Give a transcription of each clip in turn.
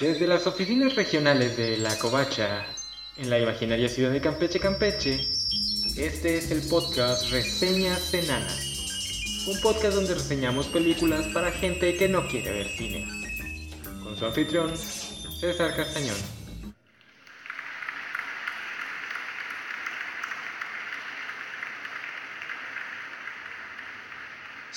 Desde las oficinas regionales de La Covacha, en la imaginaria ciudad de Campeche, Campeche, este es el podcast Reseñas Enanas. Un podcast donde reseñamos películas para gente que no quiere ver cine. Con su anfitrión, César Castañón.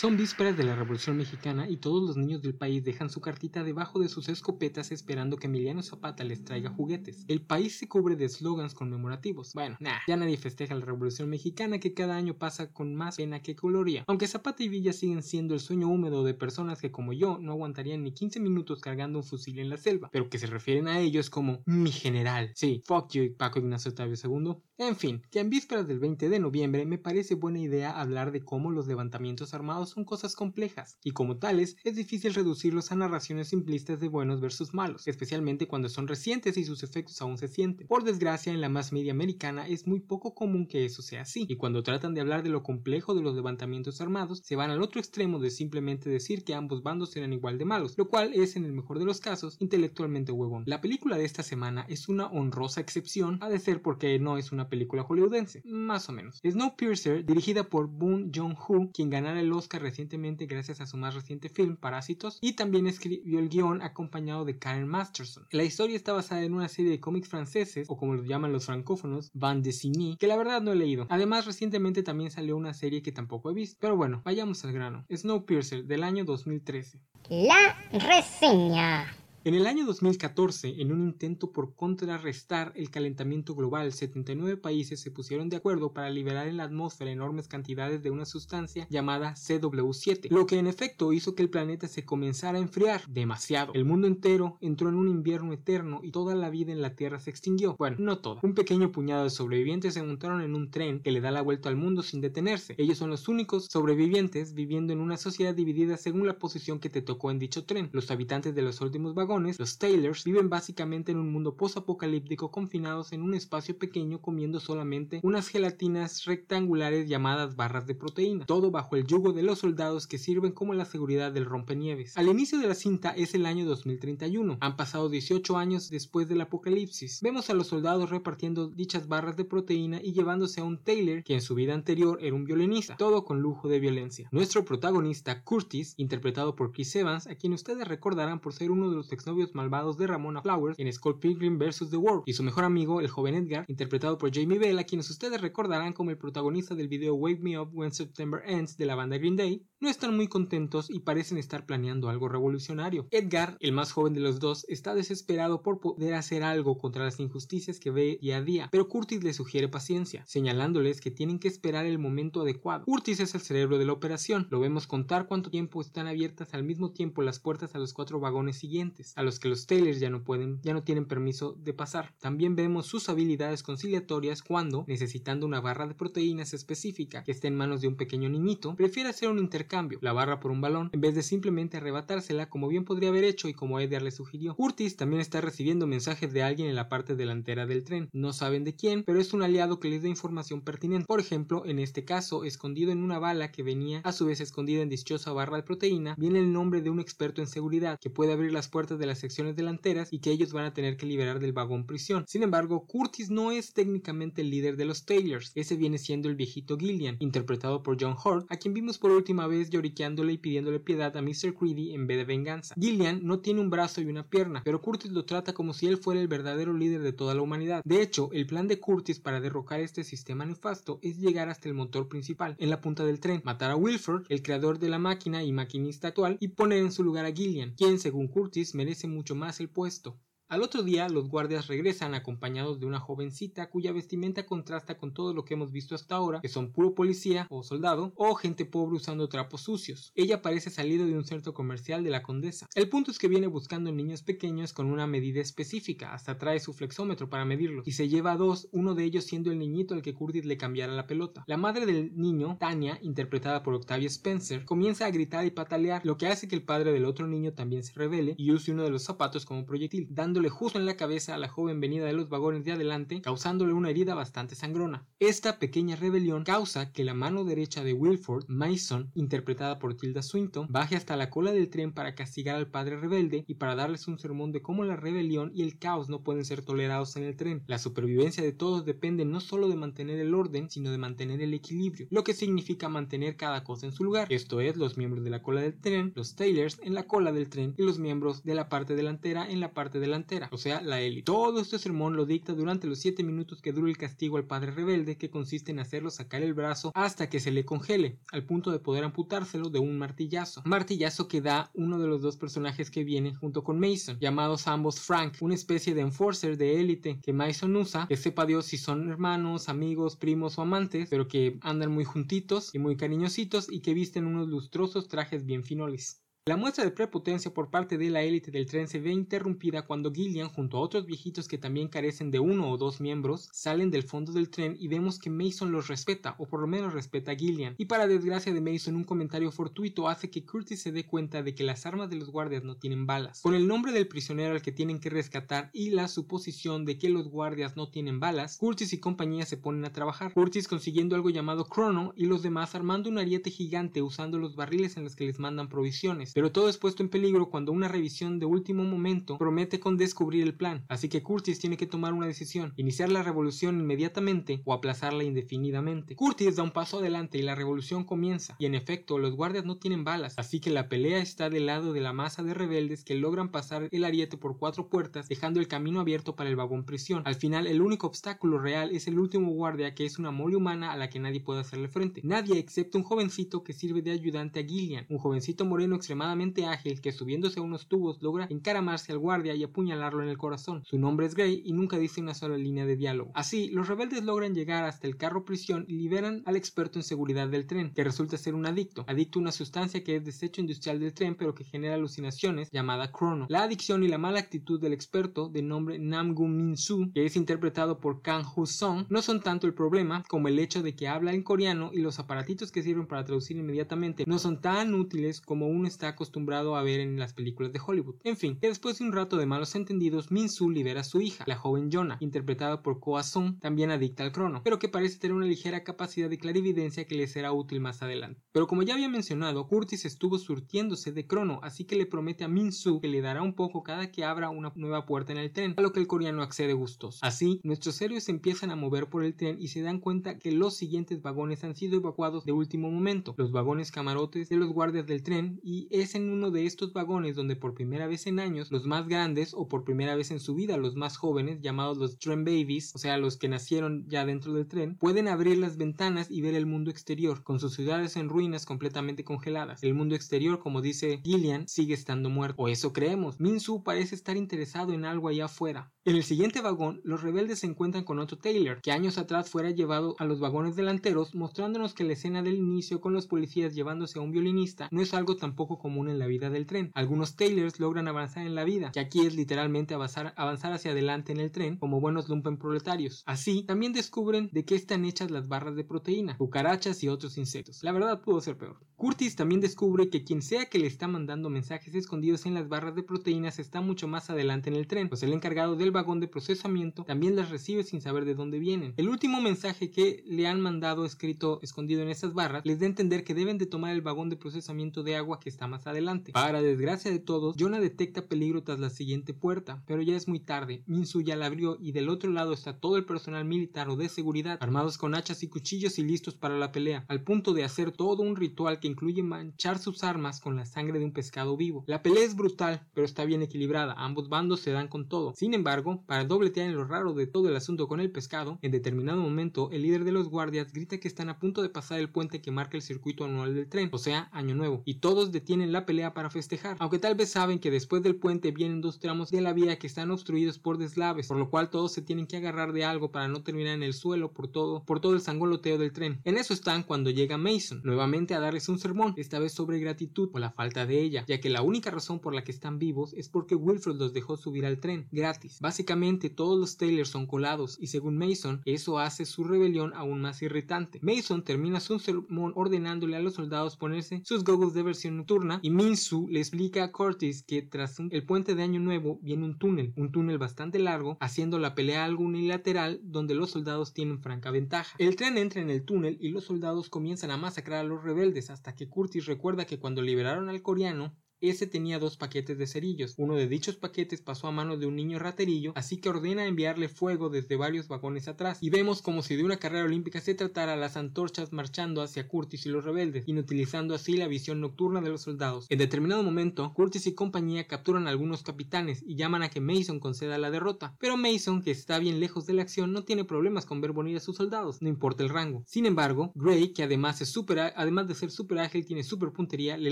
Son vísperas de la Revolución Mexicana y todos los niños del país dejan su cartita debajo de sus escopetas esperando que Emiliano Zapata les traiga juguetes. El país se cubre de eslogans conmemorativos. Bueno, nah, ya nadie festeja la Revolución Mexicana que cada año pasa con más pena que coloría. Aunque Zapata y Villa siguen siendo el sueño húmedo de personas que como yo no aguantarían ni 15 minutos cargando un fusil en la selva, pero que se refieren a ellos como mi general. Sí, fuck you, Paco Ignacio Octavio II. En fin, que en vísperas del 20 de noviembre me parece buena idea hablar de cómo los levantamientos armados son cosas complejas, y como tales es difícil reducirlos a narraciones simplistas de buenos versus malos, especialmente cuando son recientes y sus efectos aún se sienten. Por desgracia, en la más media americana es muy poco común que eso sea así, y cuando tratan de hablar de lo complejo de los levantamientos armados, se van al otro extremo de simplemente decir que ambos bandos eran igual de malos, lo cual es en el mejor de los casos intelectualmente huevón. La película de esta semana es una honrosa excepción, ha de ser porque no es una película hollywoodense, más o menos. Snowpiercer, dirigida por Boon Jong-ho, quien ganara el Oscar recientemente gracias a su más reciente film, Parásitos, y también escribió el guion acompañado de Karen Masterson. La historia está basada en una serie de cómics franceses, o como lo llaman los francófonos, Van dessinée, que la verdad no he leído. Además, recientemente también salió una serie que tampoco he visto. Pero bueno, vayamos al grano. Snowpiercer, del año 2013. La reseña. En el año 2014, en un intento por contrarrestar el calentamiento global, 79 países se pusieron de acuerdo para liberar en la atmósfera enormes cantidades de una sustancia llamada CW7, lo que en efecto hizo que el planeta se comenzara a enfriar demasiado. El mundo entero entró en un invierno eterno y toda la vida en la Tierra se extinguió. Bueno, no toda. Un pequeño puñado de sobrevivientes se montaron en un tren que le da la vuelta al mundo sin detenerse. Ellos son los únicos sobrevivientes viviendo en una sociedad dividida según la posición que te tocó en dicho tren. Los habitantes de los últimos vagones los Taylors viven básicamente en un mundo post-apocalíptico confinados en un espacio pequeño comiendo solamente unas gelatinas rectangulares llamadas barras de proteína, todo bajo el yugo de los soldados que sirven como la seguridad del rompenieves. Al inicio de la cinta es el año 2031, han pasado 18 años después del apocalipsis. Vemos a los soldados repartiendo dichas barras de proteína y llevándose a un Taylor que en su vida anterior era un violinista, todo con lujo de violencia. Nuestro protagonista Curtis, interpretado por Chris Evans, a quien ustedes recordarán por ser uno de los exnovios malvados de Ramona Flowers en Scott Pilgrim vs. The World, y su mejor amigo, el joven Edgar, interpretado por Jamie Bell, a quienes ustedes recordarán como el protagonista del video Wake Me Up When September Ends de la banda Green Day, no están muy contentos y parecen estar planeando algo revolucionario. Edgar, el más joven de los dos, está desesperado por poder hacer algo contra las injusticias que ve día a día, pero Curtis le sugiere paciencia, señalándoles que tienen que esperar el momento adecuado. Curtis es el cerebro de la operación, lo vemos contar cuánto tiempo están abiertas al mismo tiempo las puertas a los cuatro vagones siguientes, a los que los Taylors ya no pueden, ya no tienen permiso de pasar. También vemos sus habilidades conciliatorias cuando, necesitando una barra de proteínas específica que esté en manos de un pequeño niñito, prefiere hacer un intercambio, la barra por un balón, en vez de simplemente arrebatársela como bien podría haber hecho y como Edgar le sugirió. Curtis también está recibiendo mensajes de alguien en la parte delantera del tren. No saben de quién, pero es un aliado que les da información pertinente. Por ejemplo, en este caso, escondido en una bala que venía a su vez escondida en dichosa barra de proteína, viene el nombre de un experto en seguridad que puede abrir las puertas de las secciones delanteras y que ellos van a tener que liberar del vagón prisión. Sin embargo, Curtis no es técnicamente el líder de los Taylors, ese viene siendo el viejito Gillian, interpretado por John Hurt, a quien vimos por última vez lloriqueándole y pidiéndole piedad a Mr. Creedy en vez de venganza. Gillian no tiene un brazo y una pierna, pero Curtis lo trata como si él fuera el verdadero líder de toda la humanidad. De hecho, el plan de Curtis para derrocar este sistema nefasto es llegar hasta el motor principal, en la punta del tren, matar a Wilford, el creador de la máquina y maquinista actual, y poner en su lugar a Gillian, quien, según Curtis, merece mucho más el puesto. Al otro día, los guardias regresan acompañados de una jovencita cuya vestimenta contrasta con todo lo que hemos visto hasta ahora, que son puro policía o soldado, o gente pobre usando trapos sucios. Ella parece salida de un centro comercial de la condesa. El punto es que viene buscando niños pequeños con una medida específica, hasta trae su flexómetro para medirlos, y se lleva dos, uno de ellos siendo el niñito al que Curtis le cambiara la pelota. La madre del niño, Tania, interpretada por Octavia Spencer, comienza a gritar y patalear, lo que hace que el padre del otro niño también se revele y use uno de los zapatos como proyectil, dando justo en la cabeza a la joven venida de los vagones de adelante, causándole una herida bastante sangrona. Esta pequeña rebelión causa que la mano derecha de Wilford, Mason, interpretada por Tilda Swinton, baje hasta la cola del tren para castigar al padre rebelde y para darles un sermón de cómo la rebelión y el caos no pueden ser tolerados en el tren. La supervivencia de todos depende no solo de mantener el orden, sino de mantener el equilibrio, lo que significa mantener cada cosa en su lugar. Esto es, los miembros de la cola del tren, los tailors en la cola del tren y los miembros de la parte delantera en la parte delantera, o sea, la élite. Todo este sermón lo dicta durante los 7 minutos que dura el castigo al padre rebelde, que consiste en hacerlo sacar el brazo hasta que se le congele, al punto de poder amputárselo de un martillazo. Martillazo que da uno de los dos personajes que viene junto con Mason, llamados ambos Frank, una especie de enforcer de élite que Mason usa, que sepa Dios si son hermanos, amigos, primos o amantes, pero que andan muy juntitos y muy cariñositos y que visten unos lustrosos trajes bien finoles. La muestra de prepotencia por parte de la élite del tren se ve interrumpida cuando Gillian, junto a otros viejitos que también carecen de uno o dos miembros, salen del fondo del tren y vemos que Mason los respeta, o por lo menos respeta a Gillian. Y para desgracia de Mason, un comentario fortuito hace que Curtis se dé cuenta de que las armas de los guardias no tienen balas. Con el nombre del prisionero al que tienen que rescatar y la suposición de que los guardias no tienen balas, Curtis y compañía se ponen a trabajar. Curtis consiguiendo algo llamado Chrono y los demás armando un ariete gigante usando los barriles en los que les mandan provisiones pero todo es puesto en peligro cuando una revisión de último momento promete con descubrir el plan, así que Curtis tiene que tomar una decisión, iniciar la revolución inmediatamente o aplazarla indefinidamente. Curtis da un paso adelante y la revolución comienza, y en efecto los guardias no tienen balas, así que la pelea está del lado de la masa de rebeldes que logran pasar el ariete por cuatro puertas, dejando el camino abierto para el vagón prisión. Al final el único obstáculo real es el último guardia que es una mole humana a la que nadie puede hacerle frente. Nadie excepto un jovencito que sirve de ayudante a Gillian, un jovencito moreno extremadamente ágil que subiéndose a unos tubos logra encaramarse al guardia y apuñalarlo en el corazón. Su nombre es Gray y nunca dice una sola línea de diálogo. Así, los rebeldes logran llegar hasta el carro prisión y liberan al experto en seguridad del tren, que resulta ser un adicto. Adicto a una sustancia que es desecho industrial del tren pero que genera alucinaciones llamada crono. La adicción y la mala actitud del experto de nombre Namgu Min-soo, que es interpretado por Kang Ho-sung, no son tanto el problema como el hecho de que habla en coreano y los aparatitos que sirven para traducir inmediatamente no son tan útiles como uno está acostumbrado a ver en las películas de Hollywood. En fin, que después de un rato de malos entendidos, Min Su libera a su hija, la joven Jonah, interpretada por Koa Sung, también adicta al crono, pero que parece tener una ligera capacidad de clarividencia que le será útil más adelante. Pero como ya había mencionado, Curtis estuvo surtiéndose de crono, así que le promete a Min Su que le dará un poco cada que abra una nueva puerta en el tren, a lo que el coreano accede gustoso. Así, nuestros héroes empiezan a mover por el tren y se dan cuenta que los siguientes vagones han sido evacuados de último momento, los vagones camarotes de los guardias del tren, y es en uno de estos vagones donde por primera vez en años los más grandes o por primera vez en su vida los más jóvenes, llamados los train babies, o sea los que nacieron ya dentro del tren, pueden abrir las ventanas y ver el mundo exterior, con sus ciudades en ruinas completamente congeladas. El mundo exterior, como dice Gillian, sigue estando muerto, o eso creemos. Minsu parece estar interesado en algo allá afuera. En el siguiente vagón, los rebeldes se encuentran con otro Taylor, que años atrás fuera llevado a los vagones delanteros, mostrándonos que la escena del inicio con los policías llevándose a un violinista no es algo tampoco común en la vida del tren. Algunos Taylors logran avanzar en la vida, que aquí es literalmente avanzar, avanzar hacia adelante en el tren como buenos lumpen proletarios. Así, también descubren de qué están hechas las barras de proteína, cucarachas y otros insectos. La verdad pudo ser peor. Curtis también descubre que quien sea que le está mandando mensajes escondidos en las barras de proteínas está mucho más adelante en el tren, pues el encargado del vagón de procesamiento también las recibe sin saber de dónde vienen. El último mensaje que le han mandado escrito escondido en esas barras les da a entender que deben de tomar el vagón de procesamiento de agua que está más adelante. Para desgracia de todos, Jonah detecta peligro tras la siguiente puerta, pero ya es muy tarde. Minsu ya la abrió y del otro lado está todo el personal militar o de seguridad, armados con hachas y cuchillos y listos para la pelea, al punto de hacer todo un ritual que incluye manchar sus armas con la sangre de un pescado vivo. La pelea es brutal, pero está bien equilibrada, ambos bandos se dan con todo. Sin embargo, para dobletear en lo raro de todo el asunto con el pescado, en determinado momento el líder de los guardias grita que están a punto de pasar el puente que marca el circuito anual del tren, o sea, Año Nuevo, y todos detienen la pelea para festejar, aunque tal vez saben que después del puente vienen dos tramos de la vía que están obstruidos por deslaves, por lo cual todos se tienen que agarrar de algo para no terminar en el suelo por todo, por todo el sangoloteo del tren. En eso están cuando llega Mason, nuevamente a darles un sermón, esta vez sobre gratitud por la falta de ella, ya que la única razón por la que están vivos es porque Wilfred los dejó subir al tren, gratis. Básicamente todos los Taylors son colados y según Mason eso hace su rebelión aún más irritante. Mason termina su sermón ordenándole a los soldados ponerse sus goggles de versión nocturna y Minsu le explica a Curtis que tras el puente de Año Nuevo viene un túnel, un túnel bastante largo, haciendo la pelea algo unilateral donde los soldados tienen franca ventaja. El tren entra en el túnel y los soldados comienzan a masacrar a los rebeldes hasta que Curtis recuerda que cuando liberaron al coreano ese tenía dos paquetes de cerillos. Uno de dichos paquetes pasó a manos de un niño raterillo, así que ordena enviarle fuego desde varios vagones atrás. Y vemos como si de una carrera olímpica se tratara las antorchas marchando hacia Curtis y los rebeldes, inutilizando así la visión nocturna de los soldados. En determinado momento, Curtis y compañía capturan a algunos capitanes y llaman a que Mason conceda la derrota. Pero Mason, que está bien lejos de la acción, no tiene problemas con ver morir a sus soldados, no importa el rango. Sin embargo, Gray, que además, es super, además de ser super ágil, tiene super puntería, le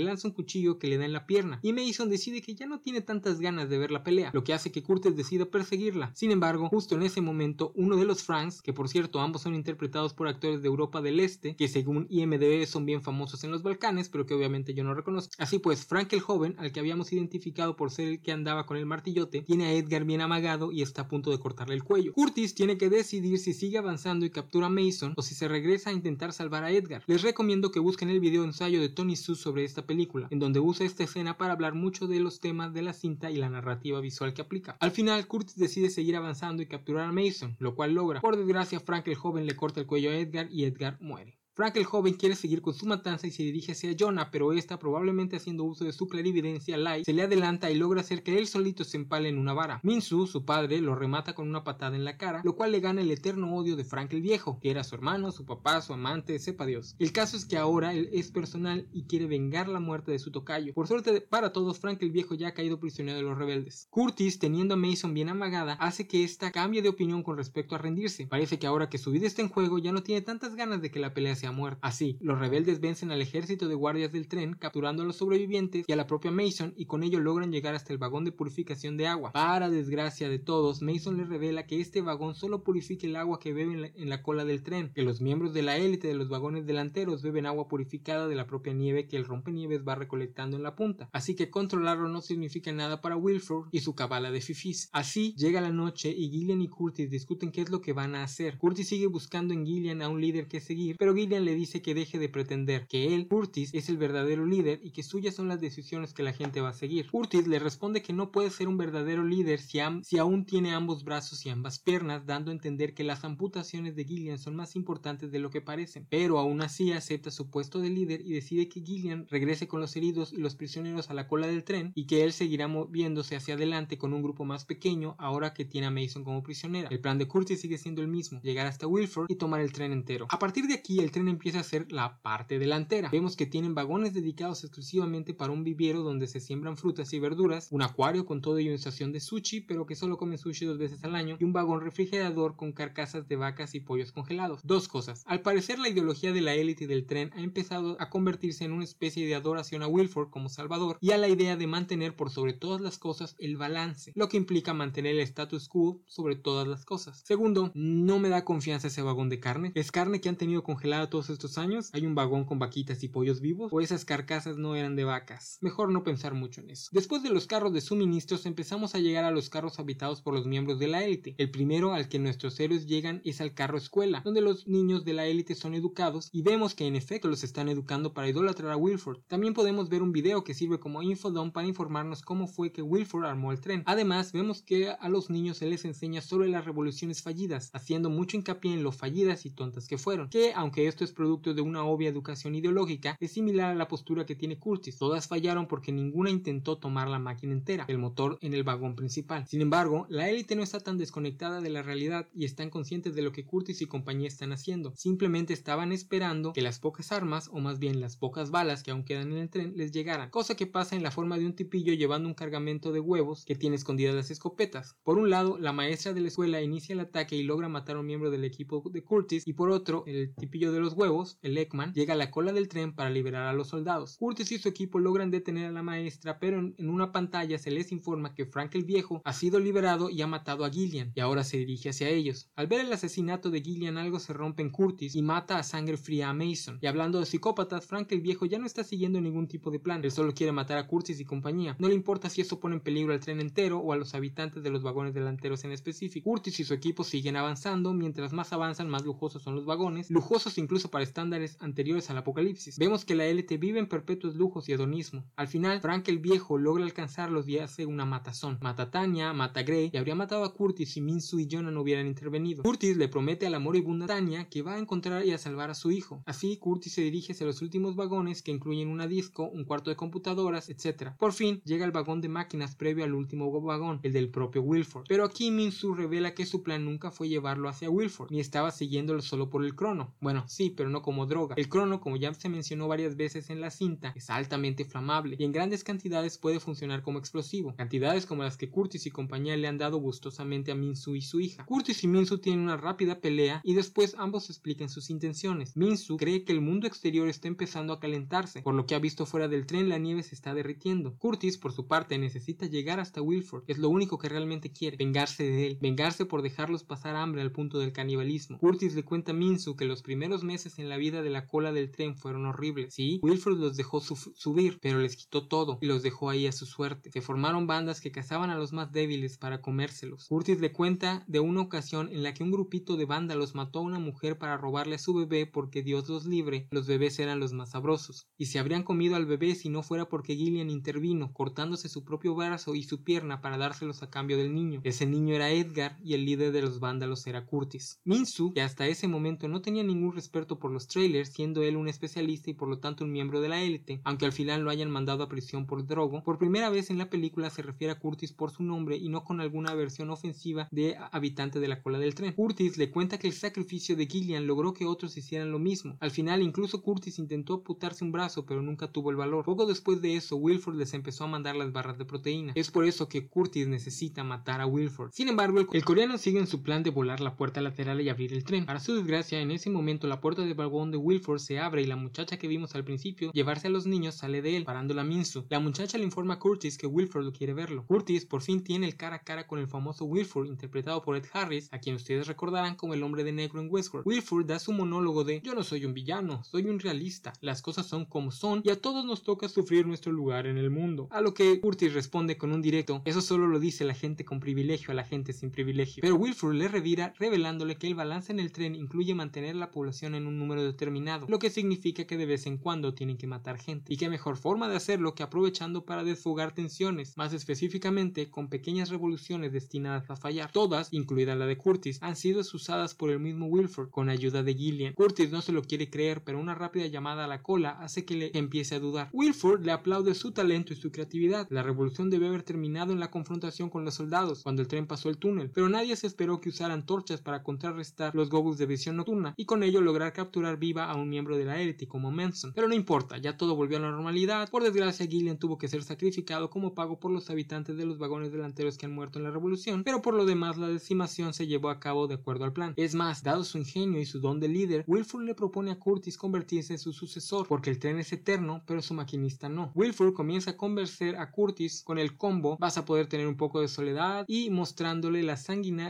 lanza un cuchillo que le da en la pierna y Mason decide que ya no tiene tantas ganas de ver la pelea, lo que hace que Curtis decida perseguirla. Sin embargo, justo en ese momento, uno de los Franks, que por cierto ambos son interpretados por actores de Europa del Este, que según IMDb son bien famosos en los Balcanes, pero que obviamente yo no reconozco. Así pues, Frank el joven, al que habíamos identificado por ser el que andaba con el martillote, tiene a Edgar bien amagado y está a punto de cortarle el cuello. Curtis tiene que decidir si sigue avanzando y captura a Mason o si se regresa a intentar salvar a Edgar. Les recomiendo que busquen el video ensayo de Tony Su sobre esta película, en donde usa esta escena para hablar mucho de los temas de la cinta y la narrativa visual que aplica. Al final, Curtis decide seguir avanzando y capturar a Mason, lo cual logra. Por desgracia, Frank el joven le corta el cuello a Edgar y Edgar muere. Frank el joven quiere seguir con su matanza y se dirige hacia Jonah, pero esta, probablemente haciendo uso de su clarividencia light, se le adelanta y logra hacer que él solito se empale en una vara. Minsu, su padre, lo remata con una patada en la cara, lo cual le gana el eterno odio de Frank el viejo, que era su hermano, su papá, su amante, sepa Dios. El caso es que ahora él es personal y quiere vengar la muerte de su tocayo. Por suerte para todos, Frank el viejo ya ha caído prisionero de los rebeldes. Curtis, teniendo a Mason bien amagada, hace que ésta cambie de opinión con respecto a rendirse. Parece que ahora que su vida está en juego ya no tiene tantas ganas de que la pelea sea muerta. Así, los rebeldes vencen al ejército de guardias del tren, capturando a los sobrevivientes y a la propia Mason, y con ello logran llegar hasta el vagón de purificación de agua. Para desgracia de todos, Mason les revela que este vagón solo purifica el agua que beben en la, cola del tren, que los miembros de la élite de los vagones delanteros beben agua purificada de la propia nieve que el rompenieves va recolectando en la punta. Así que controlarlo no significa nada para Wilford y su cabala de fifis. Así llega la noche y Gillian y Curtis discuten qué es lo que van a hacer. Curtis sigue buscando en Gillian a un líder que seguir, pero Gillian le dice que deje de pretender que él, Curtis, es el verdadero líder y que suyas son las decisiones que la gente va a seguir. Curtis le responde que no puede ser un verdadero líder si, si aún tiene ambos brazos y ambas piernas, dando a entender que las amputaciones de Gillian son más importantes de lo que parecen. Pero aún así acepta su puesto de líder y decide que Gillian regrese con los heridos y los prisioneros a la cola del tren y que él seguirá moviéndose hacia adelante con un grupo más pequeño ahora que tiene a Mason como prisionera. El plan de Curtis sigue siendo el mismo, llegar hasta Wilford y tomar el tren entero. A partir de aquí el tren empieza a ser la parte delantera. Vemos que tienen vagones dedicados exclusivamente para un viviero donde se siembran frutas y verduras, un acuario con todo y una estación de sushi, pero que solo come sushi dos veces al año, y un vagón refrigerador con carcasas de vacas y pollos congelados. Dos cosas. Al parecer la ideología de la élite del tren ha empezado a convertirse en una especie de adoración a Wilford como salvador y a la idea de mantener por sobre todas las cosas el balance, lo que implica mantener el status quo sobre todas las cosas. Segundo, no me da confianza ese vagón de carne. Es carne que han tenido congelada todos estos años. Hay un vagón con vaquitas y pollos vivos o esas carcasas no eran de vacas. Mejor no pensar mucho en eso. Después de los carros de suministros empezamos a llegar a los carros habitados por los miembros de la élite. El primero al que nuestros héroes llegan es al carro escuela, donde los niños de la élite son educados y vemos que en efecto los están educando para idolatrar a Wilford. También podemos ver un video que sirve como infodom para informarnos cómo fue que Wilford armó el tren. Además, vemos que a los niños se les enseña sobre las revoluciones fallidas, haciendo mucho hincapié en lo fallidas y tontas que fueron, que aunque esto es producto de una obvia educación ideológica es similar a la postura que tiene Curtis. Todas fallaron porque ninguna intentó tomar la máquina entera, el motor en el vagón principal. Sin embargo, la élite no está tan desconectada de la realidad y están conscientes de lo que Curtis y compañía están haciendo. Simplemente estaban esperando que las pocas armas, o más bien las pocas balas que aún quedan en el tren, les llegaran. Cosa que pasa en la forma de un tipillo llevando un cargamento de huevos que tiene escondidas las escopetas. Por un lado, la maestra de la escuela inicia el ataque y logra matar a un miembro del equipo de Curtis y por otro, el tipillo de los los huevos, el Ekman, llega a la cola del tren para liberar a los soldados. Curtis y su equipo logran detener a la maestra, pero en una pantalla se les informa que Frank el Viejo ha sido liberado y ha matado a Gillian, y ahora se dirige hacia ellos. Al ver el asesinato de Gillian algo se rompe en Curtis y mata a sangre fría a Mason. Y hablando de psicópatas, Frank el Viejo ya no está siguiendo ningún tipo de plan, él solo quiere matar a Curtis y compañía. No le importa si eso pone en peligro al tren entero o a los habitantes de los vagones delanteros en específico. Curtis y su equipo siguen avanzando, mientras más avanzan más lujosos son los vagones, lujosos incluso para estándares anteriores al apocalipsis. Vemos que la élite vive en perpetuos lujos y hedonismo. Al final, Frank el Viejo logra alcanzarlos y hace una matazón. Mata a Tanya, mata a Gray y habría matado a Curtis si Minsu y Jonah no hubieran intervenido. Curtis le promete a la moribunda Tanya que va a encontrar y a salvar a su hijo. Así, Curtis se dirige hacia los últimos vagones que incluyen una disco, un cuarto de computadoras, etc. Por fin, llega al vagón de máquinas previo al último vagón, el del propio Wilford. Pero aquí Minsu revela que su plan nunca fue llevarlo hacia Wilford, ni estaba siguiéndolo solo por el crono. Bueno, sí, pero no como droga. El crono, como ya se mencionó varias veces en la cinta, es altamente flamable y en grandes cantidades puede funcionar como explosivo. Cantidades como las que Curtis y compañía le han dado gustosamente a Minsu y su hija. Curtis y Minsu tienen una rápida pelea y después ambos explican sus intenciones. Minsu cree que el mundo exterior está empezando a calentarse, por lo que ha visto fuera del tren la nieve se está derritiendo. Curtis, por su parte, necesita llegar hasta Wilford, es lo único que realmente quiere, vengarse de él, vengarse por dejarlos pasar hambre al punto del canibalismo. Curtis le cuenta a Minsu que los primeros meses en la vida de la cola del tren fueron horribles. Sí, Wilford los dejó subir, pero les quitó todo y los dejó ahí a su suerte. Se formaron bandas que cazaban a los más débiles para comérselos. Curtis le cuenta de una ocasión en la que un grupito de vándalos mató a una mujer para robarle a su bebé porque Dios los libre, los bebés eran los más sabrosos, y se habrían comido al bebé si no fuera porque Gillian intervino, cortándose su propio brazo y su pierna para dárselos a cambio del niño. Ese niño era Edgar y el líder de los vándalos era Curtis. Minsu, que hasta ese momento no tenía ningún respeto por los trailers, siendo él un especialista y por lo tanto un miembro de la élite, aunque al final lo hayan mandado a prisión por drogo, por primera vez en la película se refiere a Curtis por su nombre y no con alguna versión ofensiva de habitante de la cola del tren. Curtis le cuenta que el sacrificio de Gillian logró que otros hicieran lo mismo. Al final incluso Curtis intentó aputarse un brazo pero nunca tuvo el valor. Poco después de eso Wilford les empezó a mandar las barras de proteína. Es por eso que Curtis necesita matar a Wilford. Sin embargo, el, coreano sigue en su plan de volar la puerta lateral y abrir el tren. Para su desgracia, en ese momento la puerta del vagón de Wilford se abre y la muchacha que vimos al principio llevarse a los niños sale de él, parando la Minsu. La muchacha le informa a Curtis que Wilford lo quiere verlo. Curtis por fin tiene el cara a cara con el famoso Wilford interpretado por Ed Harris, a quien ustedes recordarán como el hombre de negro en Westworld. Wilford da su monólogo de yo no soy un villano, soy un realista, las cosas son como son y a todos nos toca sufrir nuestro lugar en el mundo. A lo que Curtis responde con un directo, eso solo lo dice la gente con privilegio a la gente sin privilegio. Pero Wilford le revira revelándole que el balance en el tren incluye mantener la población en un número determinado, lo que significa que de vez en cuando tienen que matar gente. Y qué mejor forma de hacerlo que aprovechando para desfogar tensiones, más específicamente con pequeñas revoluciones destinadas a fallar. Todas, incluida la de Curtis, han sido usadas por el mismo Wilford con ayuda de Gillian. Curtis no se lo quiere creer, pero una rápida llamada a la cola hace que le empiece a dudar. Wilford le aplaude su talento y su creatividad. La revolución debe haber terminado en la confrontación con los soldados cuando el tren pasó el túnel, pero nadie se esperó que usaran torchas para contrarrestar los goggles de visión nocturna y con ello lograr capturar viva a un miembro de la élite como Manson. Pero no importa, ya todo volvió a la normalidad. Por desgracia, Gillian tuvo que ser sacrificado como pago por los habitantes de los vagones delanteros que han muerto en la revolución, pero por lo demás la decimación se llevó a cabo de acuerdo al plan. Es más, dado su ingenio y su don de líder, Wilford le propone a Curtis convertirse en su sucesor, porque el tren es eterno, pero su maquinista no. Wilford comienza a convencer a Curtis con el combo vas a poder tener un poco de soledad y mostrándole la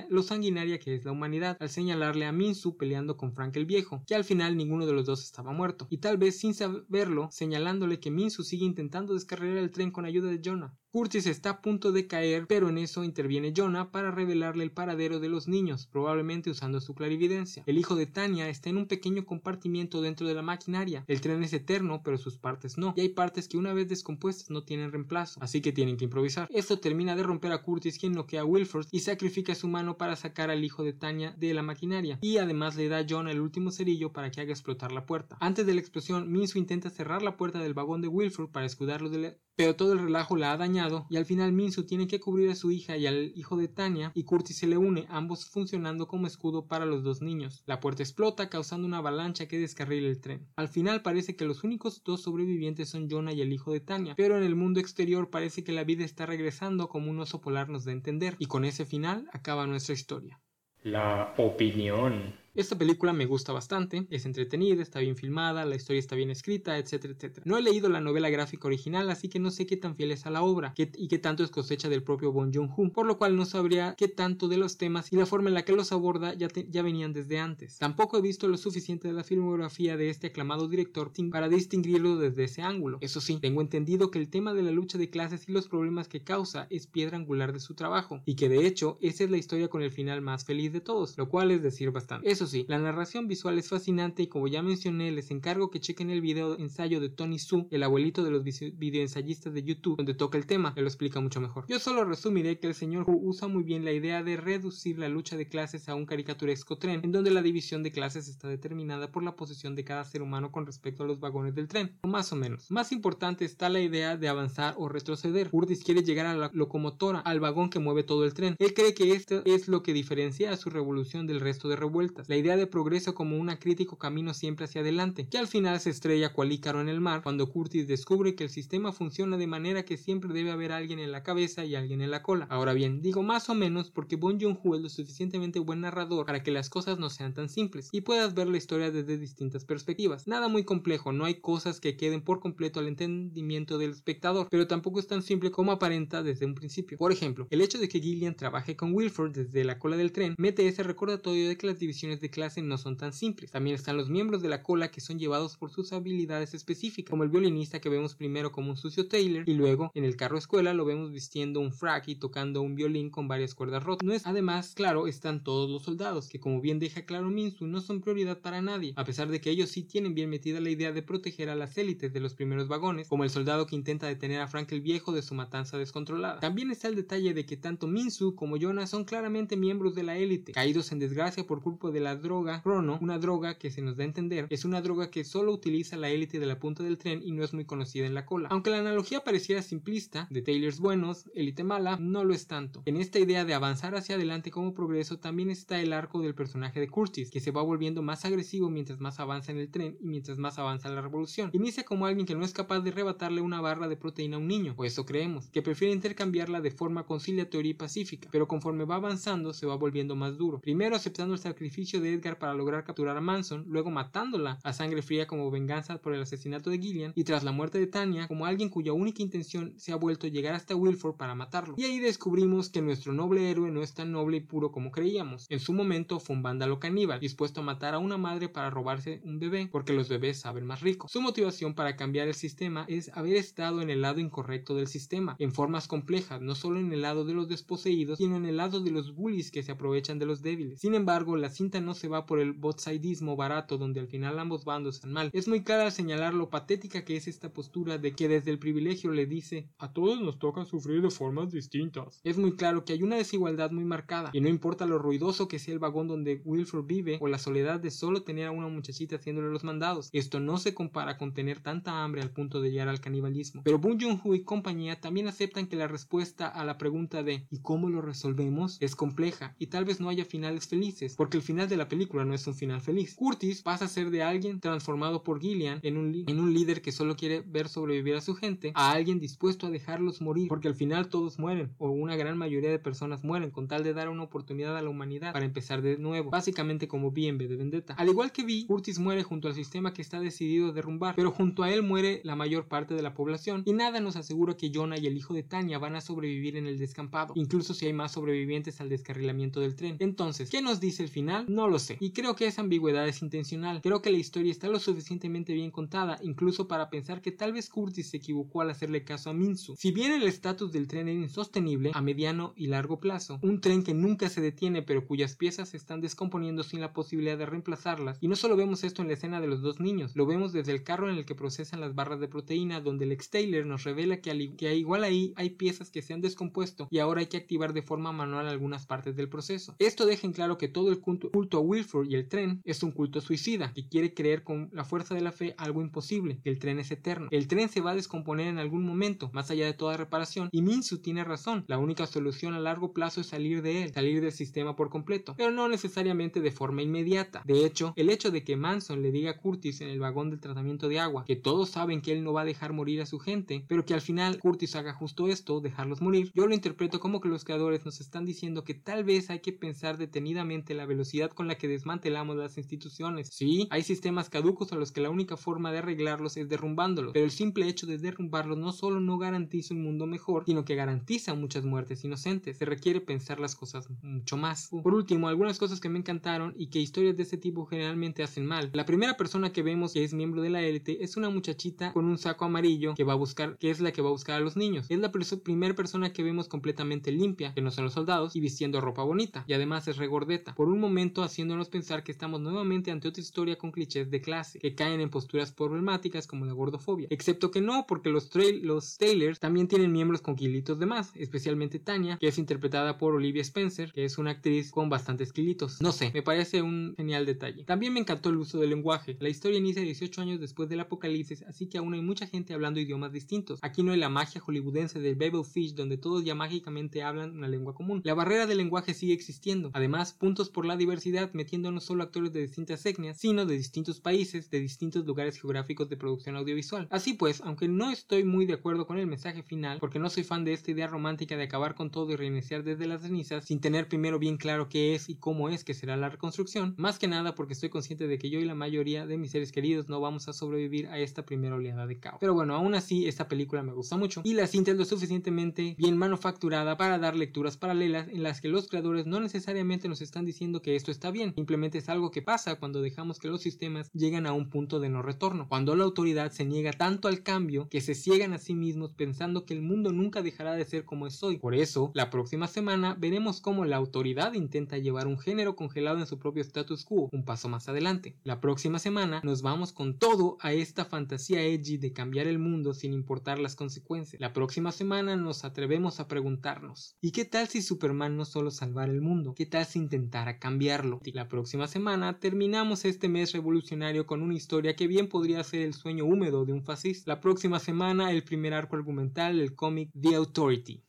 lo sanguinaria que es la humanidad, al señalarle a Minsu peleando con Frank el Viejo, que al final ninguno de los dos estaba muerto, y tal vez sin saberlo, señalándole que Minsu sigue intentando descarrilar el tren con ayuda de Jonah. Curtis está a punto de caer, pero en eso interviene Jonah para revelarle el paradero de los niños, probablemente usando su clarividencia. El hijo de Tanya está en un pequeño compartimiento dentro de la maquinaria. El tren es eterno, pero sus partes no, y hay partes que una vez descompuestas no tienen reemplazo, así que tienen que improvisar. Esto termina de romper a Curtis, quien noquea a Wilford y sacrifica su mano para sacar al hijo de Tanya de la maquinaria, y además le da a Jonah el último cerillo para que haga explotar la puerta. Antes de la explosión, Minsu intenta cerrar la puerta del vagón de Wilford para escudarlo de la pero todo el relajo la ha dañado y al final Minsu tiene que cubrir a su hija y al hijo de Tanya y Curtis se le une, ambos funcionando como escudo para los dos niños. La puerta explota causando una avalancha que descarrila el tren. Al final parece que los únicos dos sobrevivientes son Jonah y el hijo de Tanya, pero en el mundo exterior parece que la vida está regresando como un oso polar nos da entender y con ese final acaba nuestra historia. La opinión. Esta película me gusta bastante, es entretenida, está bien filmada, la historia está bien escrita, etcétera, etcétera. No he leído la novela gráfica original, así que no sé qué tan fiel es a la obra y qué tanto es cosecha del propio Bon Joon-ho, por lo cual no sabría qué tanto de los temas y la forma en la que los aborda ya, ya venían desde antes. Tampoco he visto lo suficiente de la filmografía de este aclamado director para distinguirlo desde ese ángulo. Eso sí, tengo entendido que el tema de la lucha de clases y los problemas que causa es piedra angular de su trabajo, y que de hecho esa es la historia con el final más feliz de todos, lo cual es decir bastante. Eso sí, la narración visual es fascinante y como ya mencioné, les encargo que chequen el video ensayo de Tony Su, el abuelito de los videoensayistas de YouTube, donde toca el tema, que lo explica mucho mejor. Yo solo resumiré que el señor Hu usa muy bien la idea de reducir la lucha de clases a un caricaturesco tren, en donde la división de clases está determinada por la posición de cada ser humano con respecto a los vagones del tren, o más o menos. Más importante está la idea de avanzar o retroceder. Curtis quiere llegar a la locomotora, al vagón que mueve todo el tren. Él cree que esto es lo que diferencia a su revolución del resto de revueltas. La idea de progreso como un crítico camino siempre hacia adelante, que al final se estrella cual Ícaro en el mar cuando Curtis descubre que el sistema funciona de manera que siempre debe haber alguien en la cabeza y alguien en la cola. Ahora bien, digo más o menos porque Bon Joon-ho es lo suficientemente buen narrador para que las cosas no sean tan simples y puedas ver la historia desde distintas perspectivas. Nada muy complejo, no hay cosas que queden por completo al entendimiento del espectador, pero tampoco es tan simple como aparenta desde un principio. Por ejemplo, el hecho de que Gillian trabaje con Wilford desde la cola del tren mete ese recordatorio de que las divisiones de clase no son tan simples. También están los miembros de la cola que son llevados por sus habilidades específicas, como el violinista que vemos primero como un sucio Taylor y luego en el carro escuela lo vemos vistiendo un frac y tocando un violín con varias cuerdas rotas. No es, además, claro, están todos los soldados, que como bien deja claro Minsu, no son prioridad para nadie, a pesar de que ellos sí tienen bien metida la idea de proteger a las élites de los primeros vagones, como el soldado que intenta detener a Frank el Viejo de su matanza descontrolada. También está el detalle de que tanto Minsu como Jonah son claramente miembros de la élite, caídos en desgracia por culpa de la droga Chrono, una droga que se nos da a entender es una droga que solo utiliza la élite de la punta del tren y no es muy conocida en la cola. Aunque la analogía pareciera simplista, de Taylors buenos, élite mala, no lo es tanto. En esta idea de avanzar hacia adelante como progreso también está el arco del personaje de Curtis, que se va volviendo más agresivo mientras más avanza en el tren y mientras más avanza la revolución. Inicia como alguien que no es capaz de arrebatarle una barra de proteína a un niño, o eso creemos, que prefiere intercambiarla de forma conciliatoria y pacífica, pero conforme va avanzando se va volviendo más duro. Primero aceptando el sacrificio de Edgar para lograr capturar a Manson, luego matándola a sangre fría como venganza por el asesinato de Gillian, y tras la muerte de Tanya como alguien cuya única intención se ha vuelto llegar hasta Wilford para matarlo. Y ahí descubrimos que nuestro noble héroe no es tan noble y puro como creíamos. En su momento fue un vándalo caníbal, dispuesto a matar a una madre para robarse un bebé, porque los bebés saben más rico. Su motivación para cambiar el sistema es haber estado en el lado incorrecto del sistema, en formas complejas, no solo en el lado de los desposeídos, sino en el lado de los bullies que se aprovechan de los débiles. Sin embargo, la cinta no se va por el botsaidismo barato donde al final ambos bandos están mal. Es muy clara al señalar lo patética que es esta postura de que desde el privilegio le dice a todos nos toca sufrir de formas distintas. Es muy claro que hay una desigualdad muy marcada y no importa lo ruidoso que sea el vagón donde Wilford vive o la soledad de solo tener a una muchachita haciéndole los mandados. Esto no se compara con tener tanta hambre al punto de llegar al canibalismo. Pero Boon Joon-ho y compañía también aceptan que la respuesta a la pregunta de ¿y cómo lo resolvemos? es compleja y tal vez no haya finales felices, porque el final de la película no es un final feliz. Curtis pasa a ser de alguien transformado por Gillian en un, en un líder que solo quiere ver sobrevivir a su gente a alguien dispuesto a dejarlos morir, porque al final todos mueren, o una gran mayoría de personas mueren, con tal de dar una oportunidad a la humanidad para empezar de nuevo, básicamente como B en de Vendetta. Al igual que B, Curtis muere junto al sistema que está decidido a derrumbar, pero junto a él muere la mayor parte de la población, y nada nos asegura que Jonah y el hijo de Tanya van a sobrevivir en el descampado, incluso si hay más sobrevivientes al descarrilamiento del tren. Entonces, ¿qué nos dice el final? No lo sé, y creo que esa ambigüedad es intencional. Creo que la historia está lo suficientemente bien contada, incluso para pensar que tal vez Curtis se equivocó al hacerle caso a Minsu. Si bien el estatus del tren era insostenible a mediano y largo plazo, un tren que nunca se detiene pero cuyas piezas se están descomponiendo sin la posibilidad de reemplazarlas, y no solo vemos esto en la escena de los dos niños, lo vemos desde el carro en el que procesan las barras de proteína, donde el ex Taylor nos revela que, al, que igual ahí hay piezas que se han descompuesto y ahora hay que activar de forma manual algunas partes del proceso. Esto deja en claro que todo el culto Wilford y el tren es un culto suicida, que quiere creer con la fuerza de la fe algo imposible, que el tren es eterno. El tren se va a descomponer en algún momento, más allá de toda reparación, y Minsu tiene razón, la única solución a largo plazo es salir de él, salir del sistema por completo, pero no necesariamente de forma inmediata. De hecho, el hecho de que Manson le diga a Curtis en el vagón del tratamiento de agua que todos saben que él no va a dejar morir a su gente, pero que al final Curtis haga justo esto, dejarlos morir, yo lo interpreto como que los creadores nos están diciendo que tal vez hay que pensar detenidamente la velocidad con la que desmantelamos las instituciones. Sí, hay sistemas caducos a los que la única forma de arreglarlos es derrumbándolos, pero el simple hecho de derrumbarlos no solo no garantiza un mundo mejor, sino que garantiza muchas muertes inocentes. Se requiere pensar las cosas mucho más. Por último, algunas cosas que me encantaron y que historias de este tipo generalmente hacen mal. La primera persona que vemos que es miembro de la élite es una muchachita con un saco amarillo que va a buscar, que es la que va a buscar a los niños. Es la primera persona que vemos completamente limpia, que no son los soldados, y vistiendo ropa bonita, y además es regordeta, por un momento haciéndonos pensar que estamos nuevamente ante otra historia con clichés de clase, que caen en posturas problemáticas como la gordofobia. Excepto que no, porque los, los Taylors también tienen miembros con kilitos de más, especialmente Tanya, que es interpretada por Olivia Spencer, que es una actriz con bastantes kilitos. No sé, me parece un genial detalle. También me encantó el uso del lenguaje. La historia inicia 18 años después del apocalipsis, así que aún hay mucha gente hablando idiomas distintos. Aquí no hay la magia hollywoodense del Babel Fish, donde todos ya mágicamente hablan una lengua común. La barrera del lenguaje sigue existiendo. Además, puntos por la diversidad, metiendo no solo actores de distintas etnias, sino de distintos países, de distintos lugares geográficos de producción audiovisual. Así pues, aunque no estoy muy de acuerdo con el mensaje final, porque no soy fan de esta idea romántica de acabar con todo y reiniciar desde las cenizas, sin tener primero bien claro qué es y cómo es que será la reconstrucción, más que nada porque estoy consciente de que yo y la mayoría de mis seres queridos no vamos a sobrevivir a esta primera oleada de caos. Pero bueno, aún así, esta película me gusta mucho y la cinta es lo suficientemente bien manufacturada para dar lecturas paralelas en las que los creadores no necesariamente nos están diciendo que esto está bien, simplemente es algo que pasa cuando dejamos que los sistemas lleguen a un punto de no retorno, cuando la autoridad se niega tanto al cambio que se ciegan a sí mismos pensando que el mundo nunca dejará de ser como es hoy. Por eso, la próxima semana veremos cómo la autoridad intenta llevar un género congelado en su propio status quo, un paso más adelante. La próxima semana nos vamos con todo a esta fantasía edgy de cambiar el mundo sin importar las consecuencias. La próxima semana nos atrevemos a preguntarnos, ¿y qué tal si Superman no solo salvara el mundo? ¿Qué tal si intentara cambiarlo? Y la próxima semana terminamos este mes revolucionario con una historia que bien podría ser el sueño húmedo de un fascista. La próxima semana el primer arco argumental del cómic The Authority.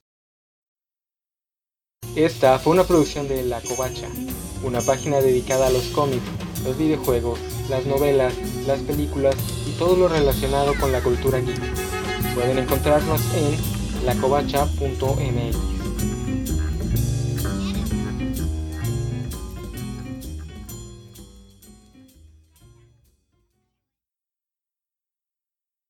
Esta fue una producción de La Covacha, una página dedicada a los cómics, los videojuegos, las novelas, las películas y todo lo relacionado con la cultura geek. Pueden encontrarnos en lacovacha.mx.